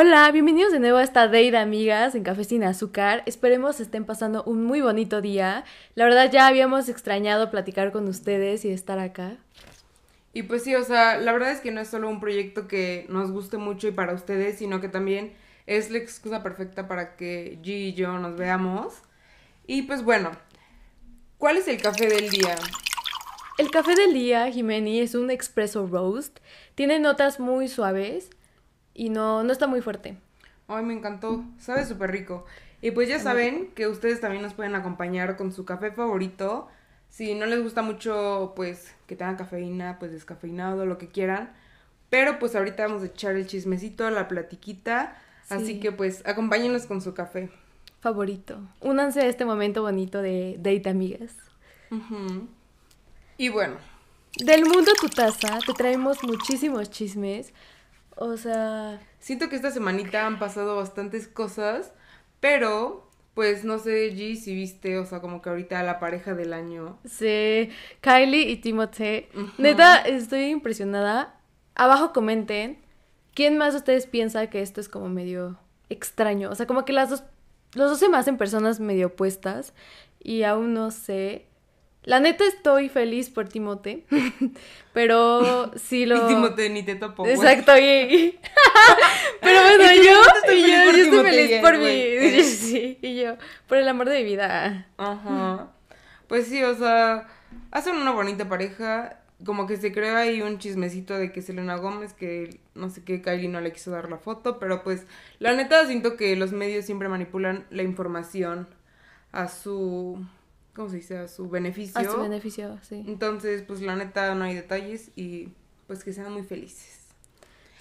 Hola, bienvenidos de nuevo a esta Day de Amigas en Café Sin Azúcar. Esperemos estén pasando un muy bonito día. La verdad ya habíamos extrañado platicar con ustedes y estar acá. Y pues sí, o sea, la verdad es que no es solo un proyecto que nos guste mucho y para ustedes, sino que también es la excusa perfecta para que G y yo nos veamos. Y pues bueno, ¿cuál es el café del día? El café del día, Jimeni, es un expreso roast. Tiene notas muy suaves y no, no está muy fuerte. Ay, me encantó. Sabe súper rico. Y pues ya saben que ustedes también nos pueden acompañar con su café favorito. Si no les gusta mucho, pues que tenga cafeína, pues descafeinado, lo que quieran. Pero pues ahorita vamos a echar el chismecito, la platiquita. Así que pues acompáñenos con su café. Favorito. Únanse a este momento bonito de Date Amigas. Y bueno. Del mundo tu taza, te traemos muchísimos chismes. O sea... Siento que esta semanita han pasado bastantes cosas, pero pues no sé, G, si viste, o sea, como que ahorita la pareja del año. Sí, Kylie y Timothée. Neta, estoy impresionada. Abajo comenten, ¿quién más de ustedes piensa que esto es como medio extraño? O sea, como que las dos, los dos se me hacen personas medio opuestas y aún no sé la neta estoy feliz por Timote, pero sí lo... Y Timote ni te topo. Exacto, y... pero bueno, yo, y yo, yo estoy feliz por mi... Sí, y yo, por el amor de mi vida. Ajá. Pues sí, o sea, hacen una bonita pareja, como que se crea ahí un chismecito de que Selena Gómez, que no sé qué, Kylie no le quiso dar la foto, pero pues la neta siento que los medios siempre manipulan la información a su ¿cómo se dice? A su beneficio. A su beneficio, sí. Entonces, pues la neta no hay detalles y pues que sean muy felices.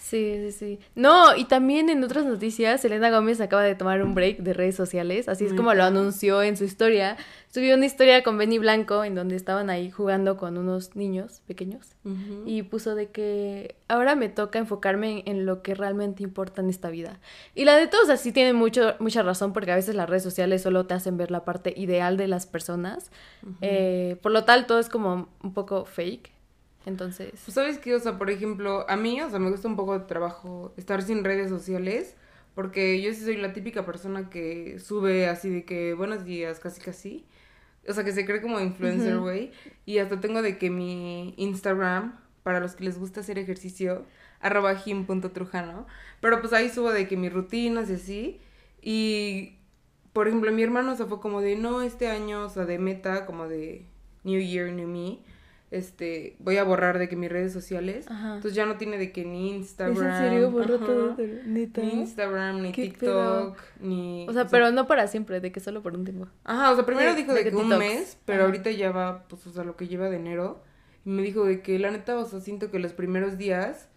Sí, sí, sí. No, y también en otras noticias, Selena Gómez acaba de tomar un break de redes sociales, así es como lo anunció en su historia. Subió una historia con Benny Blanco en donde estaban ahí jugando con unos niños pequeños y puso de que ahora me toca enfocarme en, lo que realmente importa en esta vida. Y la de todos así tiene mucho, mucha razón porque a veces las redes sociales solo te hacen ver la parte ideal de las personas. Eh, por lo tal, todo es como un poco fake. Entonces. Pues, sabes qué, o sea, por ejemplo, a mí, o sea, me gusta un poco de trabajo estar sin redes sociales. Porque yo sí soy la típica persona que sube así de que buenos días, casi casi. O sea, que se cree como influencer, güey. Y hasta tengo de que mi Instagram, para los que les gusta hacer ejercicio, arroba him.trujano. Pero pues ahí subo de que mis rutinas y así. Y, por ejemplo, mi hermano se fue como de, no, este año, o sea, de meta, como de New Year, New Me este, voy a borrar de que mis redes sociales. Entonces ya no tiene de que ni Instagram. en serio? Borró todo, Ni Instagram, ni TikTok, ni... O sea, pero no para siempre, de que solo por un tiempo. Ajá, o sea, primero dijo de, que, un mes, pero ahorita ya va, pues, o sea, lo que lleva de enero. Y me dijo de que la neta, o sea, siento que los primeros días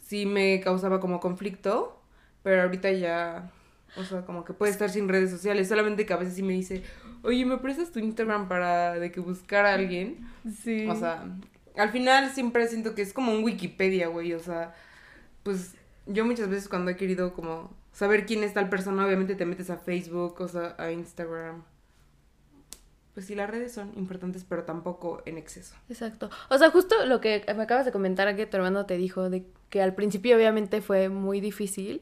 sí me causaba como conflicto, pero ahorita ya o sea, como que puede estar sin redes sociales. Solamente que a veces sí me dice, oye, ¿me prestas tu Instagram para de que buscar a alguien? Sí. O sea, al final siempre siento que es como un Wikipedia, güey. O sea, pues yo muchas veces cuando he querido como saber quién es tal persona, obviamente te metes a Facebook, o sea, a Instagram pues sí, las redes son importantes, pero tampoco en exceso. Exacto. O sea, justo lo que me acabas de comentar que tu hermano te dijo, de que al principio obviamente fue muy difícil,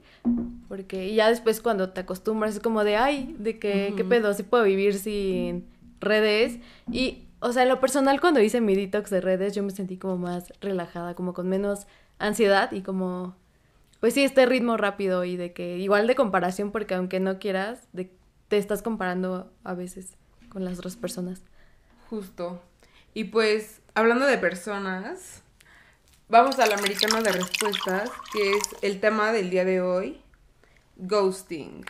porque ya después cuando te acostumbras es como de, ay, de que, ¿qué pedo? Sí puedo vivir sin redes. Y, o sea, en lo personal cuando hice mi detox de redes, yo me sentí como más relajada, como con menos ansiedad y como, pues sí, este ritmo rápido y de que igual de comparación, porque aunque no quieras, de, te estás comparando a veces con las otras personas. Justo. Y pues, hablando de personas, vamos al americano de respuestas, que es el tema del día de hoy, ghosting.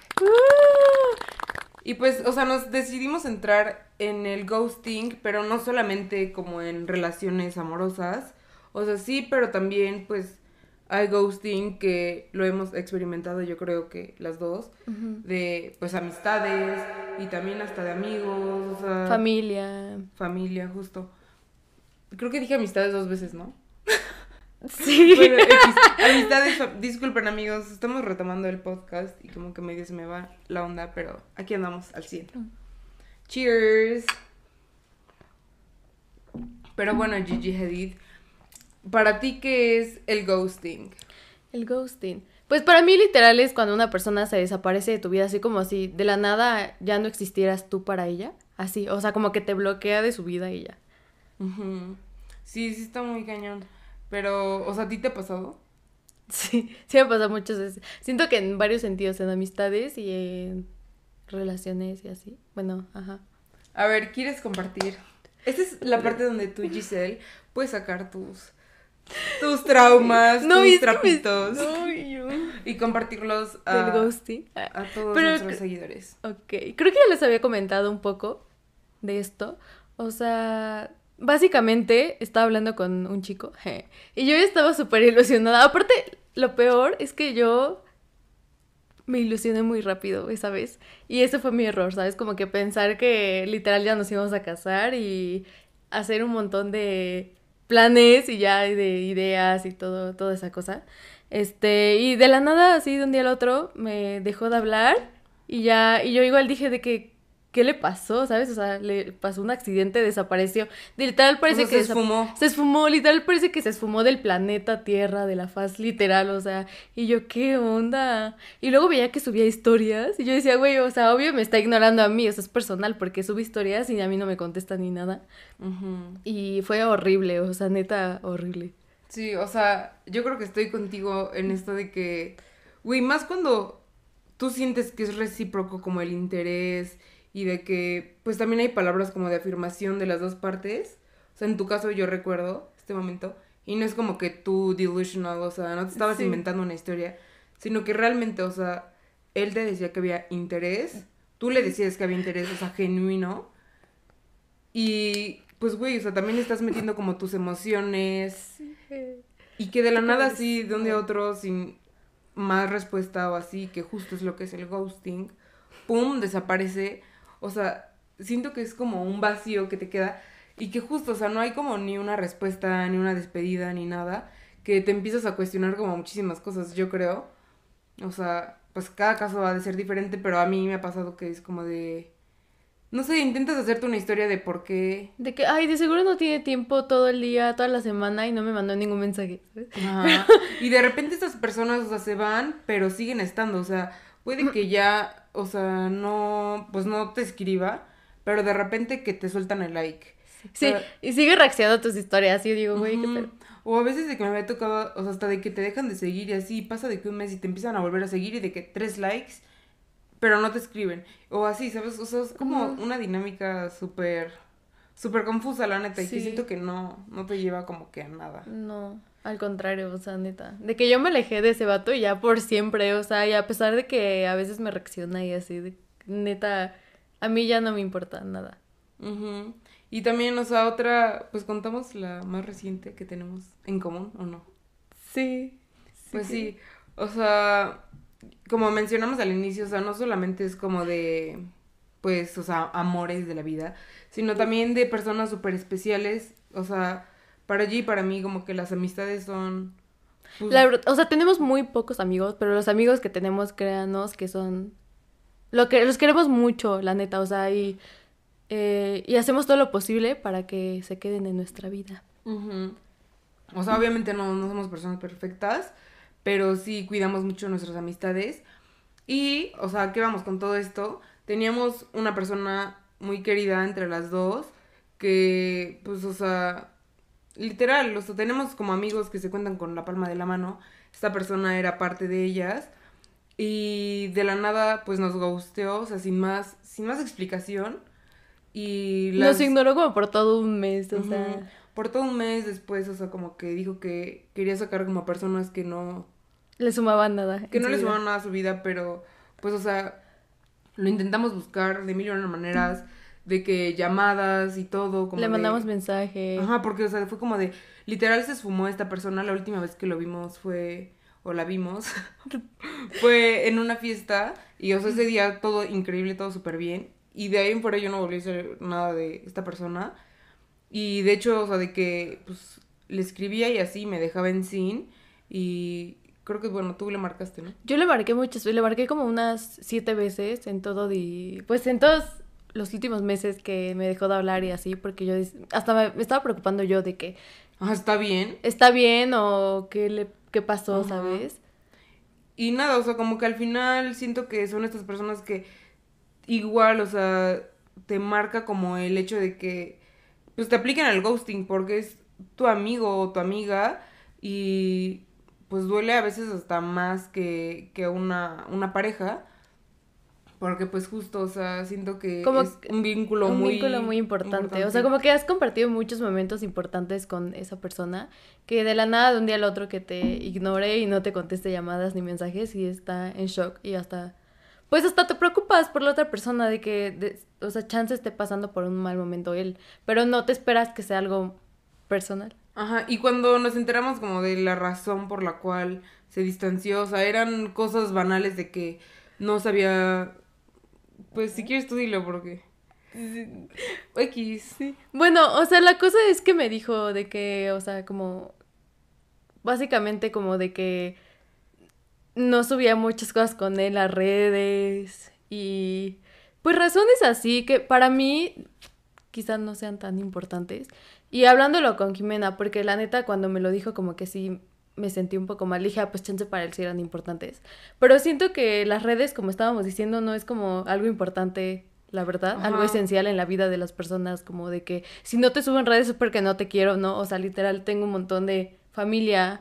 Y pues, o sea, nos decidimos entrar en el ghosting, pero no solamente como en relaciones amorosas, o sea, sí, pero también pues hay ghosting que lo hemos experimentado yo creo que las dos, de pues amistades y también hasta de amigos, familia. Familia, justo. Creo que dije amistades dos veces, ¿no? Sí. Bueno, amistades, disculpen amigos, estamos retomando el podcast y como que medio se me va la onda, pero aquí andamos al 100. Mm. Cheers. Pero bueno, Gigi Hadid, ¿Para ti qué es el ghosting? El ghosting. Pues para mí literal es cuando una persona se desaparece de tu vida, así como si de la nada ya no existieras tú para ella, así, o sea, como que te bloquea de su vida y ya. Sí, sí está muy cañón. Pero, o sea, ¿a ti te ha pasado? Sí, sí me ha pasado muchas veces. Siento que en varios sentidos, en amistades y en relaciones y así. Bueno, ajá. A ver, ¿quieres compartir? Esta es la parte donde tú, Giselle, puedes sacar tus tus traumas, tus trapitos. Y compartirlos a, a todos nuestros seguidores. Ok, creo que ya les había comentado un poco de esto. O sea, básicamente estaba hablando con un chico y yo estaba súper ilusionada. Aparte, lo peor es que yo me ilusioné muy rápido esa vez. Y ese fue mi error, ¿sabes? Como que pensar que literal ya nos íbamos a casar y hacer un montón de planes y ya de ideas y todo, toda esa cosa. Este, y de la nada, así de un día al otro, me dejó de hablar y ya, y yo igual dije de que, ¿qué le pasó? ¿Sabes? O sea, le pasó un accidente, desapareció. Literal parece que se esfumó. Se esfumó, literal parece que se esfumó del planeta Tierra, de la faz literal, o sea, y yo, ¿qué onda? Y luego veía que subía historias y yo decía, güey, o sea, obvio me está ignorando a mí, eso es personal, porque sube historias y a mí no me contesta ni nada. Y fue horrible, o sea, neta, horrible. Sí, o sea, yo creo que estoy contigo en esto de que, güey, más cuando tú sientes que es recíproco como el interés y de que pues también hay palabras como de afirmación de las dos partes. O sea, en tu caso yo recuerdo este momento y no es como que tú delusional, o sea, no te estabas inventando una historia, sino que realmente, o sea, él te decía que había interés, tú le decías que había interés, o sea, genuino. Y pues, güey, o sea, también estás metiendo como tus emociones. Y que de la nada así, de un día a otro, sin más respuesta o así, que justo es lo que es el ghosting, ¡pum! desaparece. O sea, siento que es como un vacío que te queda y que justo, o sea, no hay como ni una respuesta, ni una despedida, ni nada, que te empiezas a cuestionar como muchísimas cosas, yo creo. O sea, pues cada caso va a ser diferente, pero a mí me ha pasado que es como de... No sé, intentas hacerte una historia de por qué. De que, ay, de seguro no tiene tiempo todo el día, toda la semana y no me mandó ningún mensaje. Y de repente estas personas, o sea, se van, pero siguen estando. O sea, puede que ya o sea, no, pues no te escriba, pero de repente que te sueltan el like. Sí, y sigue reaccionando a tus historias, y digo, güey, O a veces de que me había tocado, o sea, hasta de que te dejan de seguir y así, pasa de que un mes y te empiezan a volver a seguir y de que tres likes, pero no te escriben. O así, ¿sabes? O sea, es como una dinámica súper, súper confusa, la neta, y que siento que no, no te lleva como que a nada. No. Al contrario, o sea, neta. De que yo me alejé de ese vato y ya por siempre, o sea, y a pesar de que a veces me reacciona y así, de, neta, a mí ya no me importa nada. Y también, o sea, otra, pues contamos la más reciente que tenemos en común, ¿o no? Sí. pues sí, o sea, como mencionamos al inicio, o sea, no solamente es como de, pues, o sea, amores de la vida, sino también de personas súper especiales, o sea, para allí, para mí, como que las amistades son... Pues, o sea, tenemos muy pocos amigos, pero los amigos que tenemos, créanos, que son... Lo que los queremos mucho, la neta, o sea, y, eh, y hacemos todo lo posible para que se queden en nuestra vida. O sea, obviamente no, no somos personas perfectas, pero sí cuidamos mucho nuestras amistades. Y, o sea, ¿qué vamos con todo esto? Teníamos una persona muy querida entre las dos, que, pues, o sea, literal, los tenemos como amigos que se cuentan con la palma de la mano. Esta persona era parte de ellas. Y de la nada, pues nos gusteó, o sea, sin más, sin más explicación. Y Nos ignoró como por todo un mes, o sea. Por todo un mes después, o sea, como que dijo que quería sacar como personas que no... Le sumaban nada. Que no le sumaban nada a su vida, pero, pues, o sea, lo intentamos buscar de mil y una maneras de que llamadas y todo. Como Le mandamos mensaje. Ajá, porque, o sea, fue como de, literal se esfumó esta persona, la última vez que lo vimos fue, o la vimos, fue en una fiesta y, o sea, ese día todo increíble, todo súper bien. Y de ahí en fuera yo no volví a hacer nada de esta persona. Y de hecho, o sea, de que, pues, le escribía y así, me dejaba en sin y... Creo que, bueno, tú le marcaste, ¿no? Yo le marqué muchas, le marqué como unas siete veces en todo, pues en todos los últimos meses que me dejó de hablar y así, porque yo hasta me, estaba preocupando yo de que... Ah, ¿está bien? ¿Está bien o qué le qué pasó, sabes? y nada, o sea, como que al final siento que son estas personas que igual, o sea, te marca como el hecho de que pues te apliquen al ghosting porque es tu amigo o tu amiga y pues duele a veces hasta más que, que una, una pareja. Porque pues justo, o sea, siento que es un vínculo un muy... vínculo muy importante. O sea, como que has compartido muchos momentos importantes con esa persona que de la nada de un día al otro que te ignore y no te conteste llamadas ni mensajes y está en shock y hasta... Pues hasta te preocupas por la otra persona de que, o sea, chance esté pasando por un mal momento él, pero no te esperas que sea algo personal. Ajá, y cuando nos enteramos como de la razón por la cual se distanció, o sea, eran cosas banales de que no sabía, pues si quieres tú dilo porque... X. Sí. Bueno, o sea, la cosa es que me dijo de que, o sea, como... Básicamente como de que no subía muchas cosas con él a redes y pues razones así que para mí quizás no sean tan importantes. Y hablándolo con Jimena, porque la neta cuando me lo dijo como que sí me sentí un poco mal, dije, ah, pues chance para él sí eran importantes. Pero siento que las redes, como estábamos diciendo, no es como algo importante, la verdad, algo esencial en la vida de las personas, como de que si no te subo en redes es porque no te quiero, ¿no? O sea, literal, tengo un montón de familia,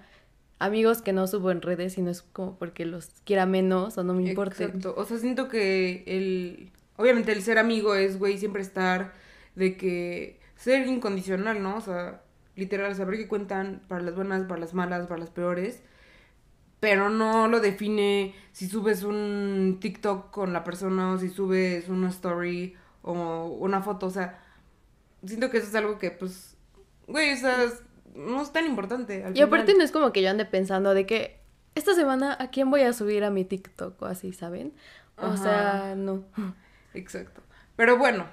amigos que no subo en redes y no es como porque los quiera menos o no me importe. Exacto, o sea, siento que el, obviamente el ser amigo es, güey, siempre estar de que ser incondicional, ¿no? O sea, literal, saber que cuentan para las buenas, para las malas, para las peores, pero no lo define si subes un TikTok con la persona o si subes una story o una foto, o sea, siento que eso es algo que, pues, güey, o sea, no es tan importante. y aparte no es como que yo ande pensando de que esta semana a quién voy a subir a mi TikTok o así, ¿saben? O sea, no. Exacto. Pero bueno.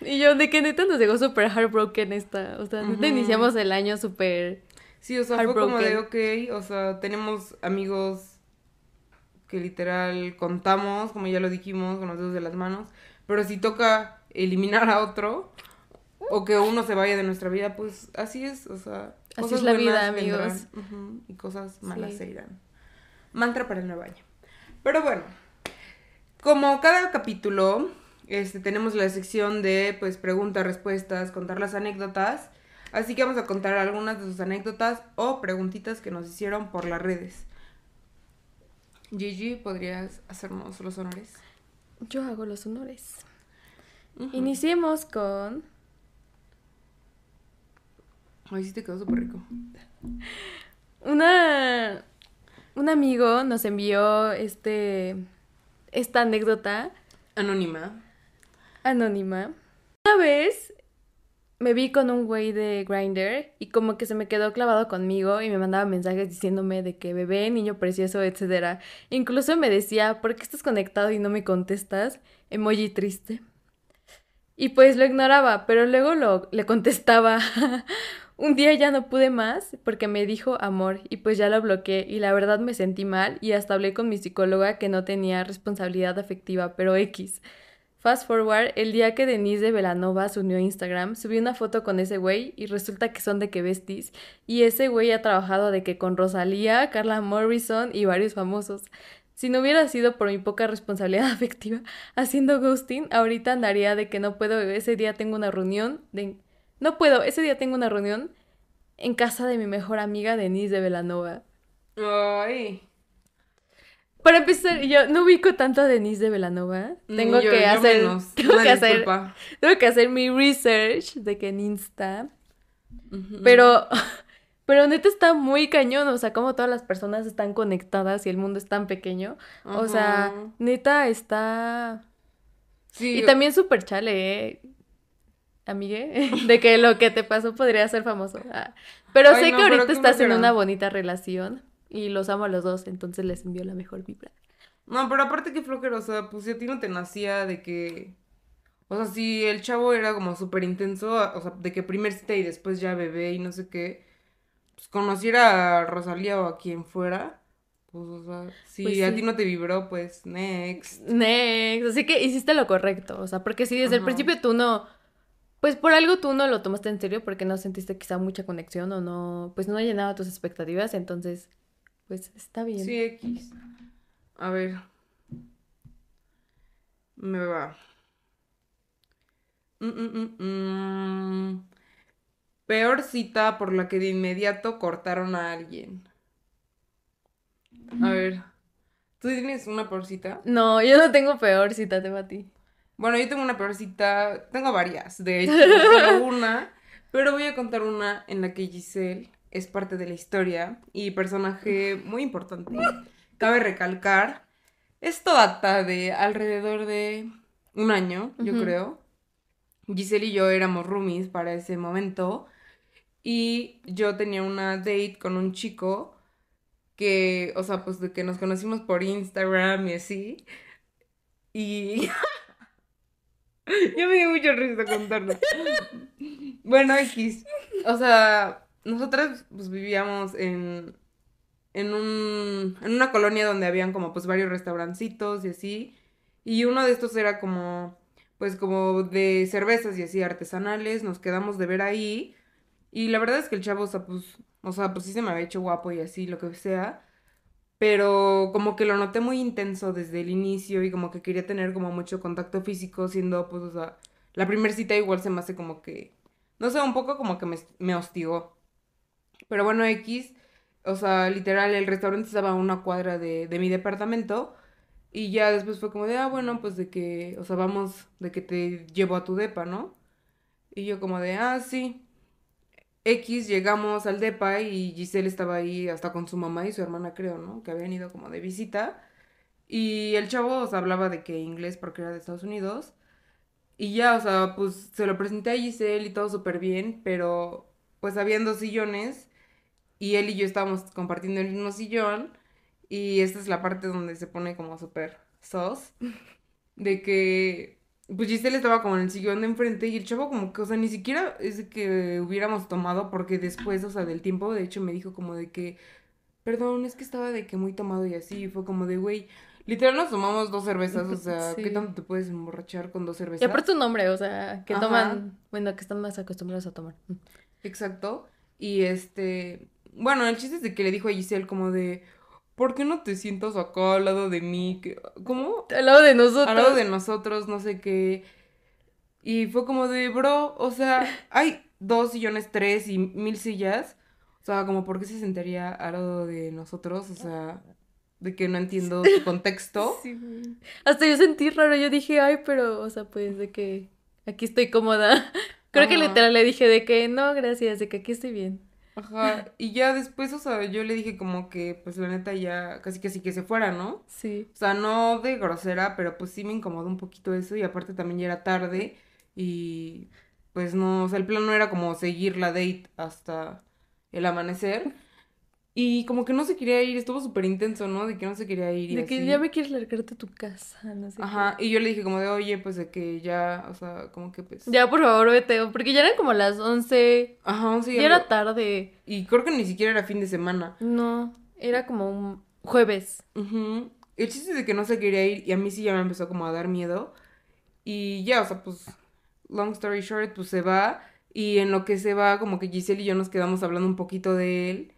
Y yo, de que neta nos llegó súper heartbroken esta. O sea, iniciamos el año súper. Sí, o sea, fue como de, ok, o sea, tenemos amigos que literal contamos, como ya lo dijimos, con los dedos de las manos. Pero si toca eliminar a otro, o que uno se vaya de nuestra vida, pues así es, o sea. Así es la vida, amigos. y cosas malas se irán. Mantra para el nuevo año. Pero bueno, como cada capítulo este, tenemos la sección de pues preguntas, respuestas, contar las anécdotas. Así que vamos a contar algunas de sus anécdotas o preguntitas que nos hicieron por las redes. Gigi, ¿podrías hacernos los honores? Yo hago los honores. Iniciemos con. Ay, sí te quedó súper rico. Una. Un amigo nos envió este. Esta anécdota. Anónima anónima. Una vez me vi con un güey de Grinder y como que se me quedó clavado conmigo y me mandaba mensajes diciéndome de que bebé, niño precioso, etc. Incluso me decía, ¿por qué estás conectado y no me contestas? Emoji triste. Y pues lo ignoraba, pero luego lo, le contestaba. un día ya no pude más porque me dijo amor y pues ya lo bloqueé y la verdad me sentí mal y hasta hablé con mi psicóloga que no tenía responsabilidad afectiva, pero X. Fast forward, el día que Denise de Velanova se unió a Instagram, subí una foto con ese güey y resulta que son de que besties. Y ese güey ha trabajado de que con Rosalía, Carla Morrison y varios famosos. Si no hubiera sido por mi poca responsabilidad afectiva haciendo ghosting, ahorita andaría de que no puedo, ese día tengo una reunión, no puedo, ese día tengo una reunión en casa de mi mejor amiga Denise de Velanova. Ay. Para empezar, yo no ubico tanto a Denise de Velanova. Tengo que hacer. tengo que hacer. Tengo que hacer mi research de que en Insta. Pero. Pero neta está muy cañón. O sea, como todas las personas están conectadas y el mundo es tan pequeño. O sea, neta está. Sí. Y también súper chale, ¿eh? Amigue, de que lo que te pasó podría ser famoso. Ah, pero sé que ahorita estás en una bonita relación. Y los amo a los dos, entonces les envío la mejor vibra. No, pero aparte que flojero, o sea, pues si a ti no te nacía de que... O sea, si el chavo era como súper intenso, o sea, de que primer cita y después ya bebé y no sé qué, pues conociera a Rosalía o a quien fuera, pues, o sea, si pues a ti no te vibró, pues next. Next, así que hiciste lo correcto, o sea, porque si desde el principio tú no, pues por algo tú no lo tomaste en serio porque no sentiste quizá mucha conexión o no, pues no llenaba tus expectativas, entonces pues está bien. Sí, X. A ver. Me va. Mm, mm, mm, Peor cita por la que de inmediato cortaron a alguien. A ver. ¿Tú tienes una peor cita? No, yo no tengo peor cita, tengo a ti. Bueno, yo tengo una peor cita. Tengo varias, de hecho, solo una. Pero voy a contar una en la que Giselle es parte de la historia y personaje muy importante. Cabe recalcar, esto data de alrededor de un año, yo creo. Giselle y yo éramos roomies para ese momento y yo tenía una date con un chico que, o sea, pues de que nos conocimos por Instagram y así. Y yo me dio mucha risa contarlo. bueno, X. O sea, nosotras pues vivíamos en en un en una colonia donde habían como pues varios restaurancitos y así. Y uno de estos era como pues como de cervezas y así artesanales, nos quedamos de ver ahí. Y la verdad es que el chavo, o sea, pues, o sea, pues sí se me había hecho guapo y así, lo que sea. Pero como que lo noté muy intenso desde el inicio y como que quería tener como mucho contacto físico, siendo, pues, o sea, la primera cita igual se me hace como que, no sé, un poco como que me, me hostigó. Pero bueno, X, o sea, literal, el restaurante estaba a una cuadra de, de mi departamento. Y ya después fue como de, ah, bueno, pues de que, o sea, vamos, de que te llevo a tu depa, ¿no? Y yo como de, ah, sí. X llegamos al depa y Giselle estaba ahí hasta con su mamá y su hermana, creo, ¿no? Que habían ido como de visita. Y el chavo, o sea, hablaba de que inglés porque era de Estados Unidos. Y ya, o sea, pues se lo presenté a Giselle y todo súper bien, pero pues habían dos sillones y él y yo estábamos compartiendo el mismo sillón. Y esta es la parte donde se pone como súper sos. De que, pues Giselle estaba como en el sillón de enfrente y el chavo como que, o sea, ni siquiera es de que hubiéramos tomado porque después, o sea, del tiempo, de hecho me dijo como de que, perdón, es que estaba de que muy tomado y así. Y fue como de, güey, literal nos tomamos dos cervezas, o sea, ¿qué tanto te puedes emborrachar con dos cervezas? Y aparte tu nombre, o sea, que toman, bueno, que están más acostumbrados a tomar. Exacto. Y este, bueno, el chiste es de que le dijo a Giselle como de, ¿por qué no te sientas acá al lado de mí? ¿Cómo? Al lado de nosotros. Al lado de nosotros, no sé qué. Y fue como de, bro, o sea, hay dos sillones, tres y mil sillas. O sea, como, ¿por qué se sentaría al lado de nosotros? O sea, de que no entiendo su contexto. Sí. Hasta yo sentí raro, yo dije, ay, pero, o sea, pues de que aquí estoy cómoda. Creo que literal le dije de que no, gracias, de que aquí estoy bien. Ajá, y ya después, o sea, yo le dije como que, pues la neta ya casi que sí que se fuera, ¿no? Sí. O sea, no de grosera, pero pues sí me incomodó un poquito eso y aparte también ya era tarde y pues no, o sea, el plan no era como seguir la date hasta el amanecer. Y como que no se quería ir, estuvo súper intenso, ¿no? De que no se quería ir. Y de que ya me quieres largarte a tu casa, no sé. Ajá, y yo le dije como de, oye, pues de que ya, o sea, como que pues... Ya, por favor, vete, porque ya eran como las once. Ajá, once. Ya era tarde. Y creo que ni siquiera era fin de semana. No, era como un jueves. Ajá. El chiste es de que no se quería ir y a mí sí ya me empezó como a dar miedo. Y ya, o sea, pues, long story short, pues se va. Y en lo que se va, como que Giselle y yo nos quedamos hablando un poquito de él.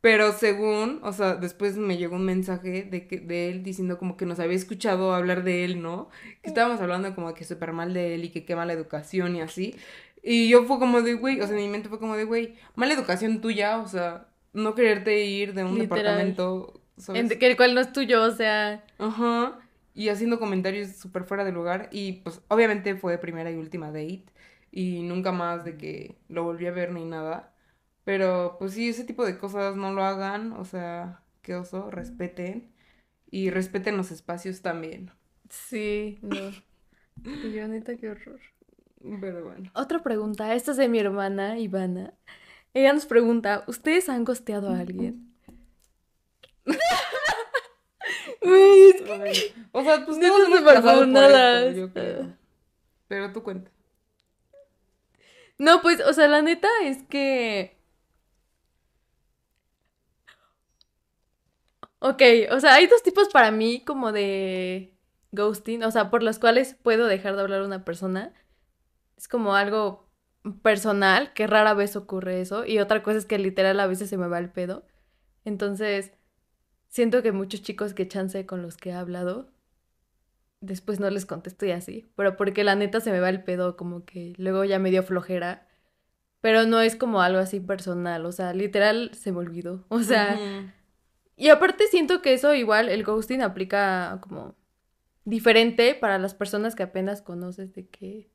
Pero según, o sea, después me llegó un mensaje de, que, de él diciendo como que nos había escuchado hablar de él, ¿no? Que estábamos hablando como que súper mal de él y que qué mala educación y así. Y yo fue como de, güey, o sea, en mi mente fue como de, güey, mala educación tuya, o sea, no quererte ir de un departamento, ¿sabes? que el cual no es tuyo, o sea. Ajá. Y haciendo comentarios súper fuera de lugar. Y pues obviamente fue primera y última date. Y nunca más de que lo volví a ver ni nada. Pero pues sí, ese tipo de cosas no lo hagan, o sea, qué oso, respeten y respeten los espacios también. Sí, no. Yo neta, qué horror. Pero bueno. Otra pregunta, esta es de mi hermana Ivana. Ella nos pregunta, ¿ustedes han costeado a alguien? O sea, pues no, no pasado nada. yo creo. Pero tú cuenta. No, pues, o sea, la neta es que Ok, o sea, hay dos tipos para mí como de ghosting, o sea, por los cuales puedo dejar de hablar a una persona. Es como algo personal, que rara vez ocurre eso, y otra cosa es que literal a veces se me va el pedo. Entonces, siento que muchos chicos que chance con los que he hablado, después no les contesto y así, pero porque la neta se me va el pedo, como que luego ya me dio flojera. Pero no es como algo así personal, o sea, literal se me olvidó. O sea, y aparte siento que eso igual el ghosting aplica como diferente para las personas que apenas conoces de que...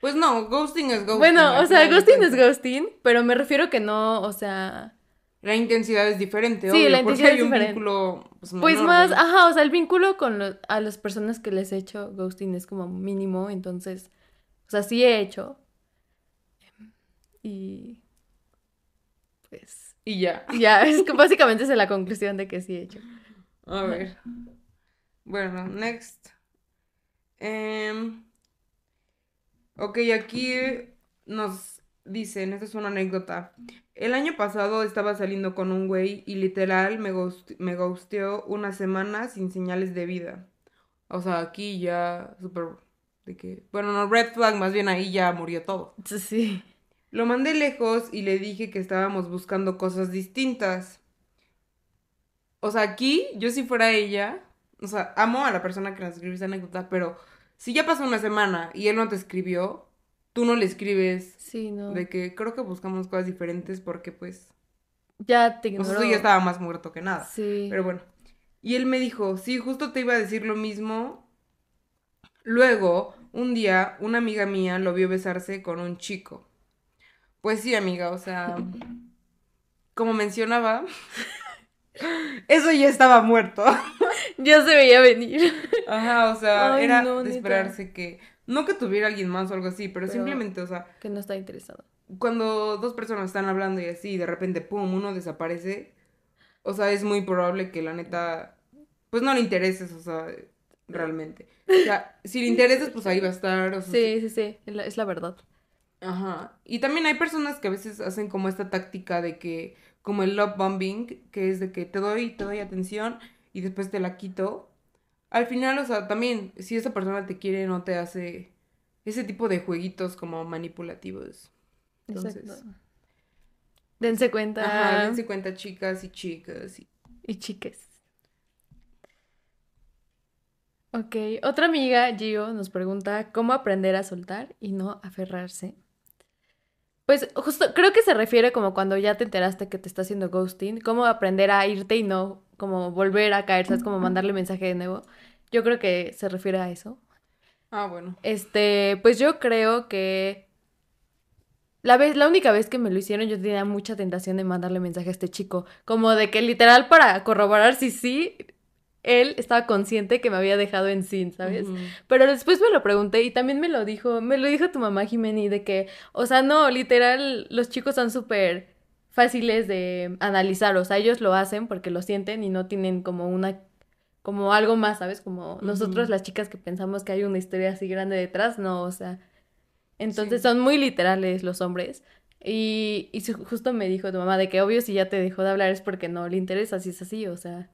Pues no, ghosting es ghosting. Bueno, o sea, ghosting es ghosting, pero me refiero que no, o sea... La intensidad es diferente, sí, la intensidad es diferente. Vínculo, pues, pues más, ajá, o sea, el vínculo con a las personas que les he hecho ghosting es como mínimo, entonces, o sea, sí he hecho. Y pues y ya. Ya, es que básicamente es la conclusión de que sí he hecho. A ver. Bueno, next. Em, ok, aquí nos dicen, esta es una anécdota. El año pasado estaba saliendo con un güey y literal me, me gusteó una semana sin señales de vida. O sea, aquí ya súper... De que, bueno, no, red flag, más bien ahí ya murió todo. Sí. Lo mandé lejos y le dije que estábamos buscando cosas distintas. O sea, aquí, yo si fuera ella, o sea, amo a la persona que nos escribió esa anécdota, pero si ya pasó una semana y él no te escribió, tú no le escribes. Sí, no. De que creo que buscamos cosas diferentes porque pues... Ya te ignoró. ya estaba más muerto que nada. Sí. Pero bueno. Y él me dijo, sí, justo te iba a decir lo mismo. Luego, un día, una amiga mía lo vio besarse con un chico. Pues sí, amiga, o sea, como mencionaba, eso ya estaba muerto. ya se veía venir. Ajá, o sea, era de esperarse que, no que tuviera alguien más o algo así, pero, simplemente, o sea. Que no está interesado. Cuando dos personas están hablando y así, y de repente, pum, uno desaparece, o sea, es muy probable que la neta, pues no le intereses, o sea, realmente. O sea, si le intereses, pues ahí va a estar. sí, sí, sí, es la verdad. Ajá. Y también hay personas que a veces hacen como esta táctica de que, como el love bombing, que es de que te doy, te doy atención y después te la quito. Al final, o sea, también, si esa persona te quiere, no te hace ese tipo de jueguitos como manipulativos. Entonces, Dense cuenta. Ajá, dense cuenta, chicas y chicas. Y, y chiques. Ok, otra amiga, Gio, nos pregunta cómo aprender a soltar y no aferrarse. Pues justo creo que se refiere como cuando ya te enteraste que te está haciendo ghosting, cómo aprender a irte y no como volver a caer, ¿sabes? Como mandarle mensaje de nuevo. Yo creo que se refiere a eso. Ah, bueno. Este, pues yo creo que la vez, la única vez que me lo hicieron, yo tenía mucha tentación de mandarle mensaje a este chico, como de que literal para corroborar si sí él estaba consciente que me había dejado en sin, ¿sabes? Pero después me lo pregunté y también me lo dijo, me lo dijo tu mamá Jimeni de que, o sea, no, literal, los chicos son súper fáciles de analizar, o sea, ellos lo hacen porque lo sienten y no tienen como una, como algo más, ¿sabes? Como nosotros las chicas que pensamos que hay una historia así grande detrás, no, o sea, entonces son muy literales los hombres. Y, y justo me dijo tu mamá de que obvio si ya te dejó de hablar es porque no le interesa, si es así, o sea.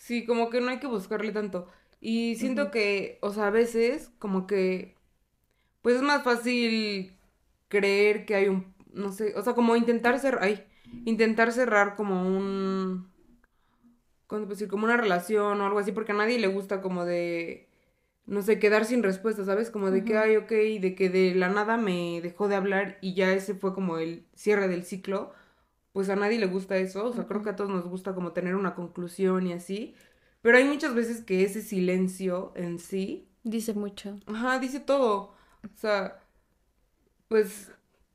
Sí, como que no hay que buscarle tanto. Y siento que, o sea, a veces como que, pues es más fácil creer que hay un, no sé, o sea, como intentar cerrar, ay, intentar cerrar como un, ¿cómo decir? Como una relación o algo así, porque a nadie le gusta como de, no sé, quedar sin respuesta, ¿sabes? Como de que, ay, ok, de que de la nada me dejó de hablar y ya ese fue como el cierre del ciclo pues a nadie le gusta eso, o sea, creo que a todos nos gusta como tener una conclusión y así, pero hay muchas veces que ese silencio en sí... Dice mucho. Ajá, dice todo. O sea, pues,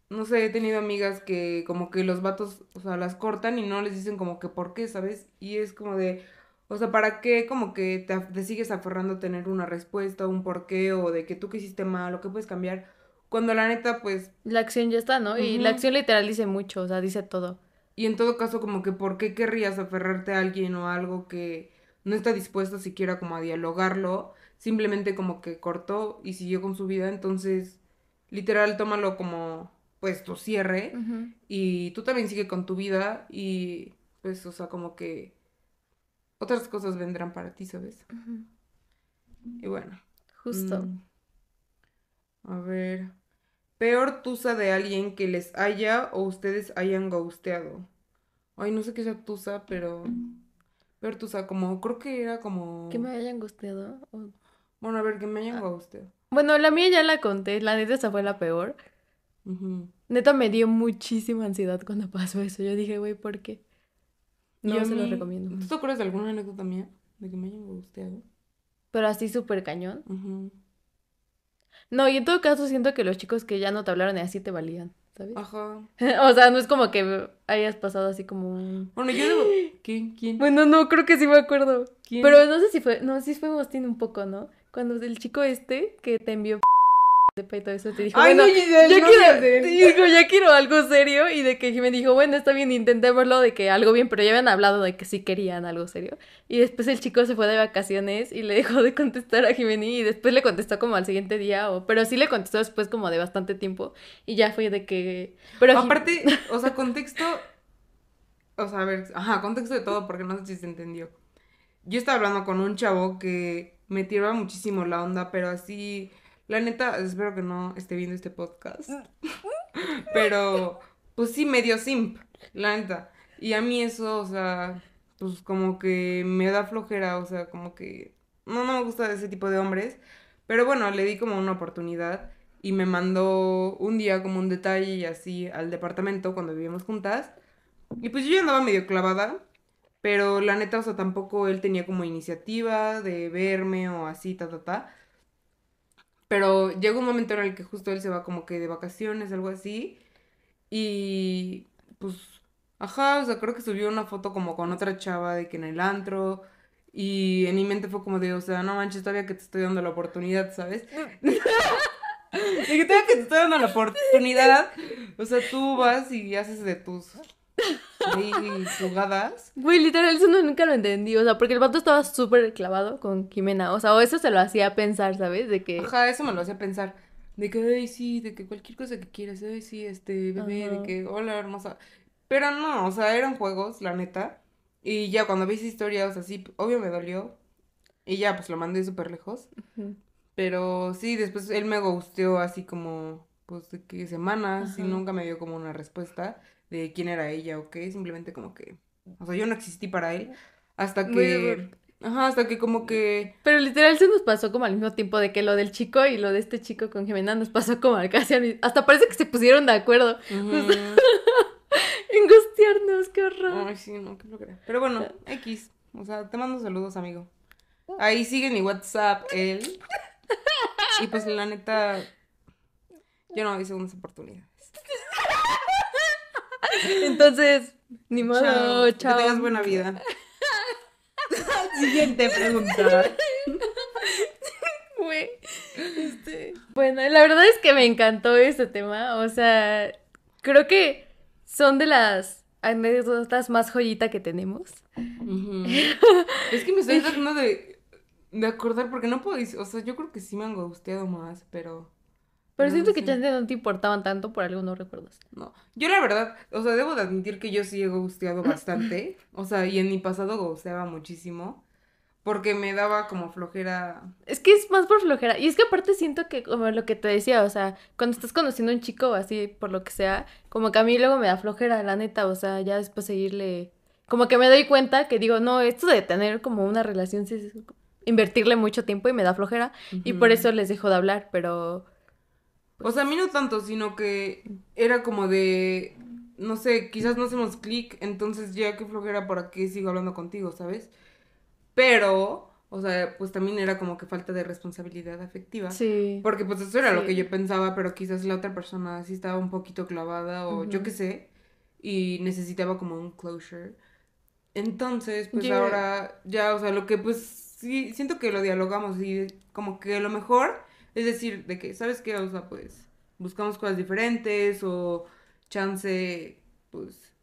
no sé, he tenido amigas que como que los vatos, o sea, las cortan y no les dicen como que por qué, ¿sabes? Y es como de, o sea, ¿para qué como que te, te sigues aferrando a tener una respuesta, un por qué, o de que tú que hiciste mal, o que puedes cambiar? Cuando la neta, pues... La acción ya está, ¿no? Y la acción literal dice mucho, o sea, dice todo. Y en todo caso, como que ¿por qué querrías aferrarte a alguien o algo que no está dispuesto siquiera como a dialogarlo? Simplemente como que cortó y siguió con su vida. Entonces, literal, tómalo como, pues, tu cierre. Y tú también sigue con tu vida y, pues, o sea, como que otras cosas vendrán para ti, ¿sabes? Y bueno. Justo. Mm, a ver. Peor tusa de alguien que les haya o ustedes hayan gusteado. Ay, no sé qué sea tusa, pero. O sea, como, creo que era como... Que me hayan gustado. Bueno, a ver, que me hayan ah. Bueno, la mía ya la conté, la neta esa fue la peor. Neta me dio muchísima ansiedad cuando pasó eso. Yo dije, güey, ¿por qué? No se lo recomiendo. ¿Tú te acuerdas de alguna anécdota mía? De que me hayan gustado. Pero así súper cañón. No, y en todo caso siento que los chicos que ya no te hablaron y así te valían, ¿sabes? Ajá. o sea, no es como que hayas pasado así como un... Bueno, yo debo... ¿Quién? ¿Quién? Bueno, no, creo que sí me acuerdo. ¿Quién? Pero no sé si fue... No, sí fue Agustín un poco, ¿no? Cuando el chico este que te envió y todo eso te dijo, Ay, bueno, no, ya, quiero, te dijo, ya quiero algo serio y de que me dijo, bueno, está bien, intentémoslo de que algo bien, pero ya habían hablado de que sí querían algo serio. Y después el chico se fue de vacaciones y le dejó de contestar a Jimení y después le contestó como al siguiente día, o, pero sí le contestó después como de bastante tiempo y ya fue de que... Pero Aparte, o sea, contexto, o sea, a ver, ajá, contexto de todo porque no sé si se entendió. Yo estaba hablando con un chavo que me tiraba muchísimo la onda, pero así la neta, espero que no esté viendo este podcast. Pero, pues sí, medio simp, la neta. Y a mí eso, o sea, pues como que me da flojera, o sea, como que no, no me gusta ese tipo de hombres. Pero bueno, le di como una oportunidad y me mandó un día como un detalle y así al departamento cuando vivíamos juntas. Y pues yo ya andaba medio clavada, pero la neta, o sea, tampoco él tenía como iniciativa de verme o así, ta, ta, ta. Pero llega un momento en el que justo él se va como que de vacaciones, algo así. Y pues, ajá, o sea, creo que subió una foto como con otra chava de que en el antro. Y en mi mente fue como de, o sea, no manches, todavía que te estoy dando la oportunidad, ¿sabes? de que todavía que te estoy dando la oportunidad. O sea, tú vas y haces de tus y jugadas. Güey, literal, eso nunca lo entendí. O sea, porque el vato estaba súper clavado con Jimena. O sea, o eso se lo hacía pensar, ¿sabes? De que. Ajá, eso me lo hacía pensar. De que, ay, sí, de que cualquier cosa que quieras, ay, sí, este, bebé, de que, hola, hermosa. Pero no, o sea, eran juegos, la neta. Y ya cuando vi esa historia, o sea, sí, obvio me dolió. Y ya, pues lo mandé súper lejos. Pero sí, después él me gusteó así como, pues, de que semanas y nunca me dio como una respuesta de quién era ella o qué, simplemente como que, o sea, yo no existí para él hasta que... Ajá, hasta que como que... Pero literal se nos pasó como al mismo tiempo de que lo del chico y lo de este chico con Jimena nos pasó como casi al Hasta parece que se pusieron de acuerdo. Engustiarnos, qué horror. Ay, sí, no, que lo creo. Pero bueno, X. O sea, te mando saludos, amigo. Ahí sigue mi WhatsApp, él. Y pues la neta, yo no doy segundas oportunidades. Entonces, ni modo, chao. Que tengas buena vida. Siguiente pregunta. Este, bueno, la verdad es que me encantó este tema. O sea, creo que son de las anécdotas más joyita que tenemos. es que me estoy tratando de, de acordar porque no puedo o sea, yo creo que sí me han gusteado más, pero... Pero siento que chance no te importaban tanto, por algo no recuerdas. No. Yo la verdad, o sea, debo de admitir que yo sí he gusteado bastante. o sea, y en mi pasado gusteaba muchísimo. Porque me daba como flojera. Es que es más por flojera. Y es que aparte siento que, como lo que te decía, o sea, cuando estás conociendo a un chico así, por lo que sea, como que a mí luego me da flojera, la neta. O sea, ya después seguirle. Como que me doy cuenta que digo, no, esto de tener como una relación, invertirle mucho tiempo y me da flojera. Y por eso les dejo de hablar, pero o sea, a mí no tanto, sino que era como de, no sé, quizás no hacemos clic, entonces ya qué flojera, ¿para qué sigo hablando contigo, sabes? Pero, o sea, pues también era como que falta de responsabilidad afectiva. Sí. Porque pues eso era lo que yo pensaba, pero quizás la otra persona sí estaba un poquito clavada o yo qué sé, y necesitaba como un closure. Entonces, pues ahora ya, o sea, lo que pues sí, siento que lo dialogamos y como que lo mejor es decir, de que, ¿sabes qué? O sea, pues buscamos cosas diferentes o chance, pues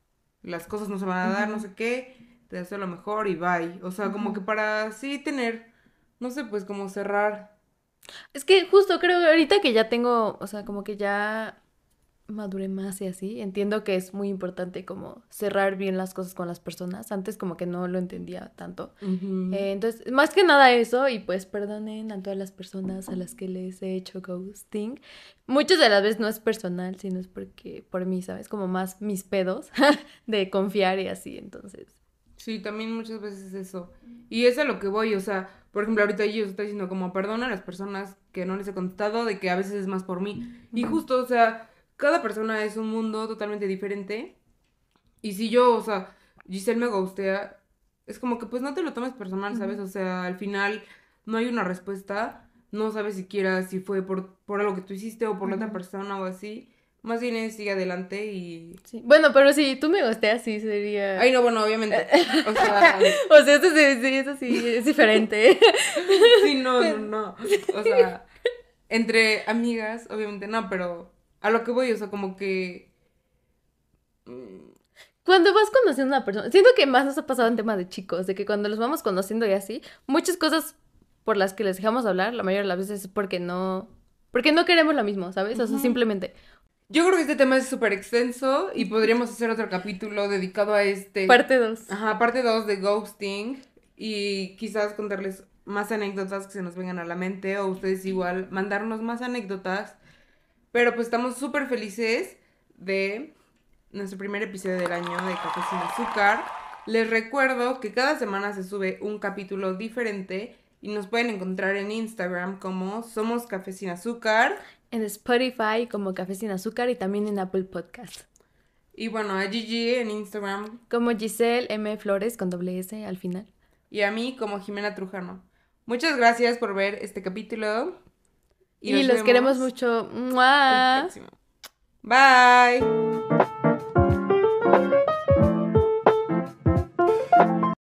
las cosas no se van a dar, no sé qué, te deseo lo mejor y bye. O sea, como que para sí tener, no sé, pues como cerrar. Es que justo creo que ahorita que ya tengo, o sea, como que ya madure más y así. Entiendo que es muy importante como cerrar bien las cosas con las personas. Antes como que no lo entendía tanto. Eh, entonces, más que nada eso, y pues perdonen a todas las personas a las que les he hecho ghosting. Muchas de las veces no es personal, sino es porque por mí, ¿sabes? Como más mis pedos de confiar y así, entonces. Sí, también muchas veces eso. Y es a lo que voy, o sea, por ejemplo, ahorita yo estoy diciendo como perdona a las personas que no les he contado de que a veces es más por mí. Y justo, o sea, cada persona es un mundo totalmente diferente. Y si yo, o sea, Giselle me gustea, es como que pues no te lo tomes personal, ¿sabes? O sea, al final no hay una respuesta, no sabes siquiera si fue por, por algo que tú hiciste o por la otra persona o así. Más bien es sigue adelante y... Sí. Bueno, pero si tú me gusteas, sí sería... Ay, no, bueno, obviamente. O sea... o sea, esto sí, esto sí es diferente. sí, no, no, no. O sea, entre amigas, obviamente no, pero a lo que voy, o sea, como que... Mm, cuando vas conociendo a una persona, siento que más nos ha pasado en tema de chicos, de que cuando los vamos conociendo y así, muchas cosas por las que les dejamos hablar, la mayoría de las veces es porque no, porque no queremos lo mismo, ¿sabes? O sea, simplemente. Yo creo que este tema es súper extenso y podríamos hacer otro capítulo dedicado a este. Parte 2. Ajá, parte 2 de ghosting y quizás contarles más anécdotas que se nos vengan a la mente o ustedes igual mandarnos más anécdotas. Pero pues estamos súper felices de nuestro primer episodio del año de Café sin Azúcar. Les recuerdo que cada semana se sube un capítulo diferente y nos pueden encontrar en Instagram como Somos Café sin Azúcar. En Spotify como Café sin Azúcar y también en Apple Podcast. Y bueno, a Gigi en Instagram. Como Giselle M. Flores con doble S al final. Y a mí como Jimena Trujano. Muchas gracias por ver este capítulo. Y, los queremos mucho. Bye.